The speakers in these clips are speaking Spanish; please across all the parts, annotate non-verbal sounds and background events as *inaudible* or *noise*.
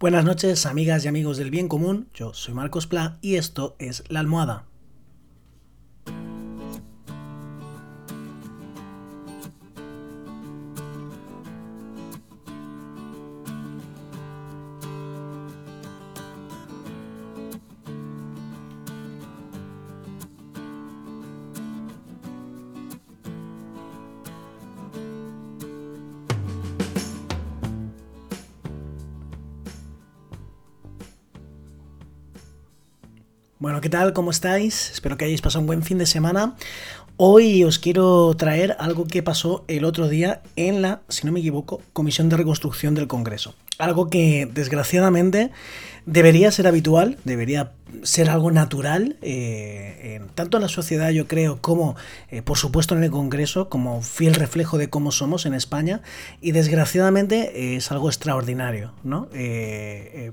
Buenas noches, amigas y amigos del bien común. Yo soy Marcos Pla y esto es La Almohada. Bueno, ¿qué tal? ¿Cómo estáis? Espero que hayáis pasado un buen fin de semana. Hoy os quiero traer algo que pasó el otro día en la, si no me equivoco, Comisión de Reconstrucción del Congreso. Algo que desgraciadamente debería ser habitual, debería ser algo natural, eh, tanto en la sociedad yo creo como eh, por supuesto en el Congreso, como fiel reflejo de cómo somos en España, y desgraciadamente es algo extraordinario. ¿no? Eh,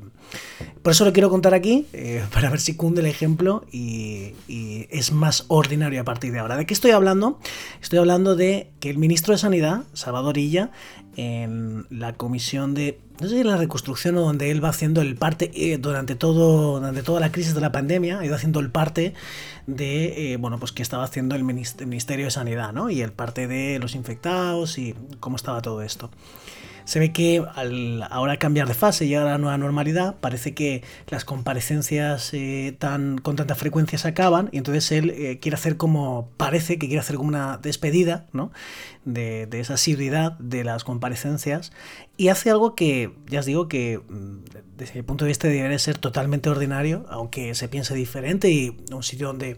por eso lo quiero contar aquí, *laughs* para ver si cunde el ejemplo y, y, es más ordinario a partir de ahora. ¿De qué estoy hablando? Estoy hablando de que el ministro de Sanidad, Salvador Illa, en la comisión de no sé la reconstrucción o donde él va haciendo el parte eh, durante todo durante toda la crisis de la pandemia ha ido haciendo el parte de eh, bueno pues que estaba haciendo el ministerio de sanidad no y el parte de los infectados y cómo estaba todo esto se ve que al ahora cambiar de fase llegar a la nueva normalidad, parece que las comparecencias eh, tan, con tanta frecuencia se acaban y entonces él eh, quiere hacer como, parece que quiere hacer como una despedida ¿no? de, de esa asiduidad de las comparecencias y hace algo que, ya os digo, que mm, desde mi punto de vista debería ser totalmente ordinario, aunque se piense diferente y un sitio donde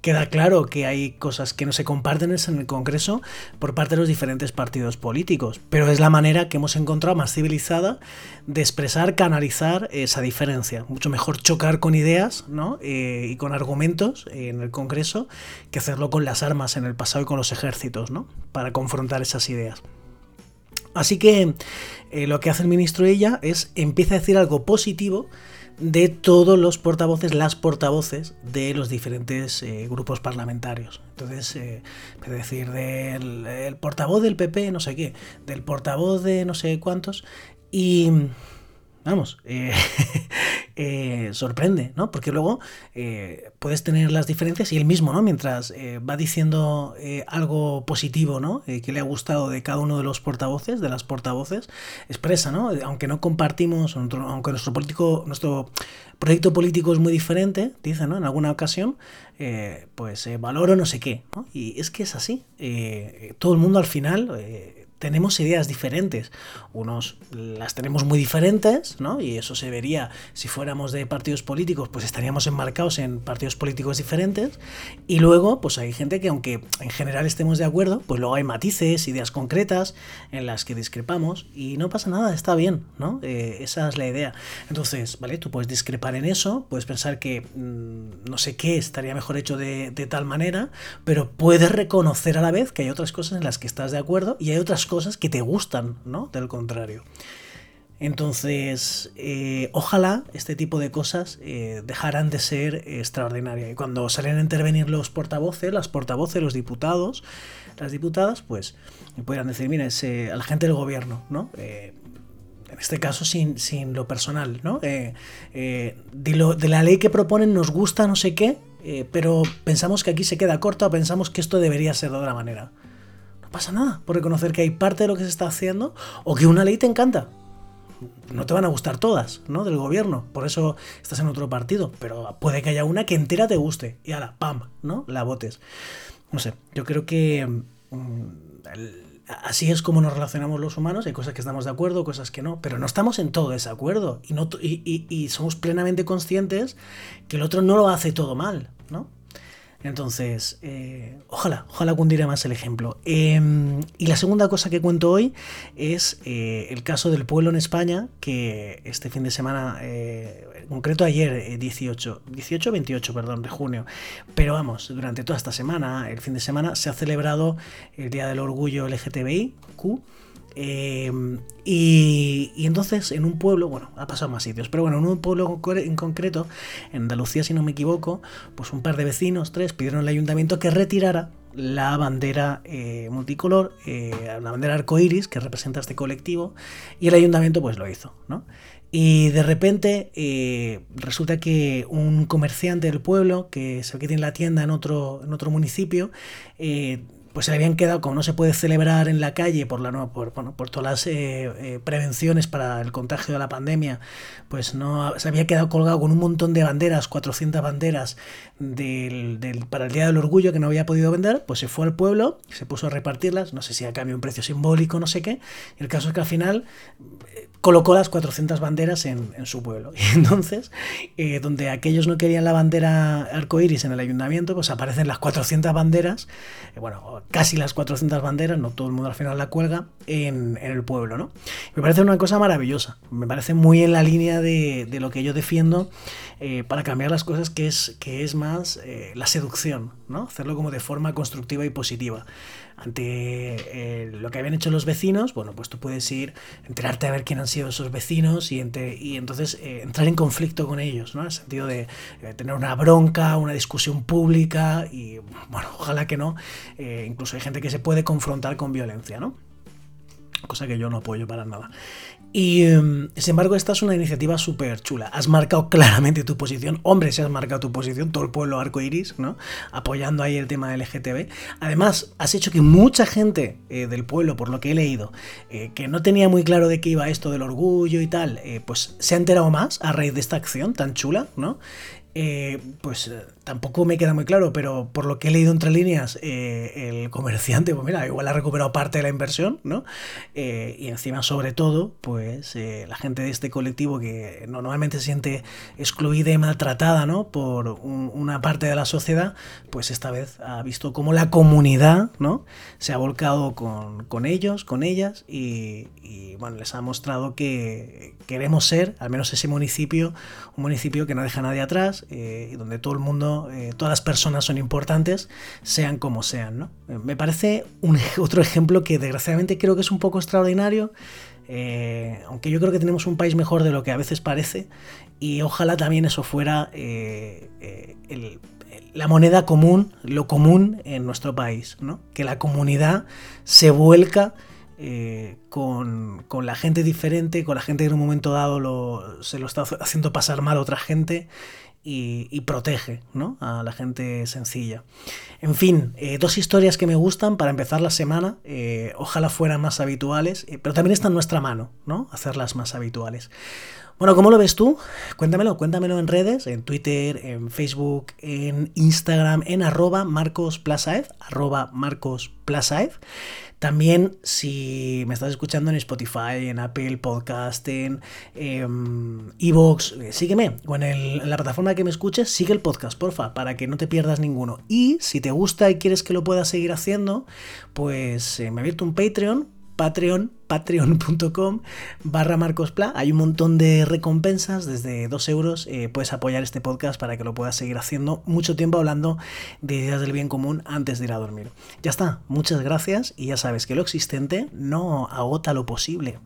queda claro que hay cosas que no se comparten en el Congreso por parte de los diferentes partidos políticos, pero es la manera que hemos encontrado más civilizada de expresar, canalizar esa diferencia. Mucho mejor chocar con ideas ¿no? Eh, y con argumentos en el Congreso que hacerlo con las armas en el pasado y con los ejércitos, ¿no? para confrontar esas ideas. Así que eh, lo que hace el ministro ella es empieza a decir algo positivo de todos los portavoces, las portavoces de los diferentes eh, grupos parlamentarios. Entonces, eh, es decir, del portavoz del PP, no sé qué, del portavoz de no sé cuántos, y vamos, eh, *laughs* eh, sorprende, ¿no? Porque luego eh, puedes tener las diferencias y él mismo, ¿no? Mientras va diciendo algo positivo, ¿no? que le ha gustado de cada uno de los portavoces, de las portavoces, expresa, ¿no? Aunque no compartimos, aunque nuestro político, nuestro proyecto político es muy diferente, dice, ¿no? En alguna ocasión, pues valoro no sé qué, ¿no? Y es que es así. todo el mundo al final tenemos ideas diferentes. Unos las tenemos muy diferentes, ¿no? Y eso se vería si fuéramos de partidos políticos, pues estaríamos enmarcados en partidos políticos diferentes. Y luego, pues hay gente que aunque en general estemos de acuerdo, pues luego hay matices, ideas concretas en las que discrepamos y no pasa nada, está bien, ¿no? Eh, esa es la idea. Entonces, ¿vale? Tú puedes discrepar en eso, puedes pensar que mm, no sé qué estaría mejor hecho de, de tal manera, pero puedes reconocer a la vez que hay otras cosas en las que estás de acuerdo y hay otras cosas que te gustan, ¿no? Del contrario. Entonces, eh, ojalá este tipo de cosas eh, dejaran de ser extraordinarias. Y cuando salen a intervenir los portavoces, las portavoces, los diputados, las diputadas, pues pudieran decir, mira, es a la gente del gobierno, ¿no? Eh, en este caso sin, sin lo personal, ¿no? de, de, la ley que proponen nos gusta no sé qué, pero pensamos que aquí se queda corta o pensamos que esto debería ser de otra manera pasa nada por reconocer que hay parte de lo que se está haciendo o que una ley te encanta. No te van a gustar todas, ¿no? Del gobierno. Por eso estás en otro partido. Pero puede que haya una que entera te guste. Y ahora, ¡pam! ¿No? La votes. No sé. Yo creo que. Mm, así es como nos relacionamos los humanos. Hay cosas que estamos de acuerdo, cosas que no. Pero no estamos en todo desacuerdo. Y, no, y, y somos plenamente conscientes que el otro no lo hace todo mal, ¿no? Entonces, eh, ojalá, ojalá cundiera más el ejemplo. Em, y la segunda cosa que cuento hoy es eh, el caso del pueblo en España, que este fin de semana, eh, en concreto ayer, 18, 18, 28, perdón, de junio, pero vamos, durante toda esta semana, el fin de semana, se ha celebrado el Día del Orgullo LGTBIQ Em, y, entonces en un pueblo, bueno, ha pasado más sitios, pero bueno, en un pueblo en concreto, en Andalucía si no me equivoco, pues un par de vecinos, tres, pidieron al ayuntamiento que retirara, la bandera eh, multicolor, eh, la bandera arcoiris que representa este colectivo, y el ayuntamiento pues lo hizo, ¿no? Y de repente eh, resulta que un comerciante del pueblo, que se que tiene la tienda en otro, en otro municipio, pues se le habían quedado, como no se puede celebrar en la calle por, la, por, bueno, por todas las eh, eh, prevenciones para el contagio de la pandemia, pues no se había quedado colgado con un montón de banderas, 400 banderas del, del, para el Día del Orgullo que no había podido vender, pues se fue al pueblo, se puso a repartirlas, no sé si a cambio un precio simbólico, no sé qué, el caso es que al final eh, colocó las 400 banderas en, su pueblo. *laughs* Y entonces, donde aquellos no querían la bandera arcoiris en el ayuntamiento, pues aparecen las 400 banderas, bueno, casi las 400 banderas, no todo el mundo al final la cuelga, en, el pueblo, ¿no? Me parece una cosa maravillosa, me parece muy en la línea de, lo que yo defiendo eh, para cambiar las cosas, que es, que es más eh, la seducción, ¿no? Hacerlo como de forma constructiva y positiva ante eh, lo que habían hecho los vecinos, bueno, pues tú puedes ir, enterarte a ver quién han sido esos vecinos y, y entonces eh, entrar en conflicto con ellos, ¿no? En el sentido de eh, tener una bronca, una discusión pública y, bueno, ojalá que no, incluso hay gente que se puede confrontar con violencia, ¿no? Cosa que yo no apoyo para nada. Y em, sin embargo, esta es una iniciativa súper chula. Has marcado claramente tu posición. Hombre, si has marcado tu posición, todo el pueblo arcoiris, ¿no? Apoyando ahí el tema del LGTB. Además, has hecho que mucha gente eh, del pueblo, por lo que he leído, eh, que no tenía muy claro de qué iba esto del orgullo y tal, eh, pues se ha enterado más a raíz de esta acción tan chula, ¿no? pues tampoco me queda muy claro, pero por lo que he leído entre líneas, eh, el comerciante, pues mira, igual ha recuperado parte de la inversión, ¿no? Eh, y encima, sobre todo, pues eh, la gente de este colectivo que normalmente se siente excluida y maltratada, ¿no? Por una parte de la sociedad, pues esta vez ha visto cómo la comunidad, ¿no? Se ha volcado con, ellos, con ellas, y, y, bueno, les ha mostrado que queremos ser, al menos ese municipio, un municipio que no deja a nadie atrás, y donde todo el mundo eh, todas las personas son importantes, sean como sean. ¿no? Eh, me parece un, *laughs* otro ejemplo que desgraciadamente creo que es un poco extraordinario, eh, aunque yo creo que tenemos un país mejor de lo que a veces parece, y ojalá también eso fuera la moneda común, lo común en nuestro país, ¿no? que la comunidad se vuelca. con, con, la gente diferente, con la gente que en un momento dado se lo está haciendo pasar mal a otra gente y, protege ¿no? a la gente sencilla. En fin, eh, dos historias que me gustan para empezar la semana, eh, ojalá fueran más habituales, eh, pero también está en nuestra mano, ¿no? Hacerlas más habituales. Bueno, ¿cómo lo ves tú? Cuéntamelo, cuéntamelo en redes, en Twitter, en Facebook, en Instagram, en arroba marcosplasaev, arroba marcosplasaev. También si me estás escuchando en Spotify, en Apple Podcast, en Evox, eh, sígueme. O en, la plataforma que me escuches, sigue el podcast, porfa, para que no te pierdas ninguno. Y si te gusta y quieres que lo pueda seguir haciendo, pues eh, me abierto un Patreon Patreon, patreon.com barra marcospla. Hay un montón de recompensas, desde 2 euros eh, puedes apoyar este podcast para que lo puedas seguir haciendo mucho tiempo hablando de ideas del bien común antes de ir a dormir. Ya está, muchas gracias y ya sabes que lo existente no agota lo posible.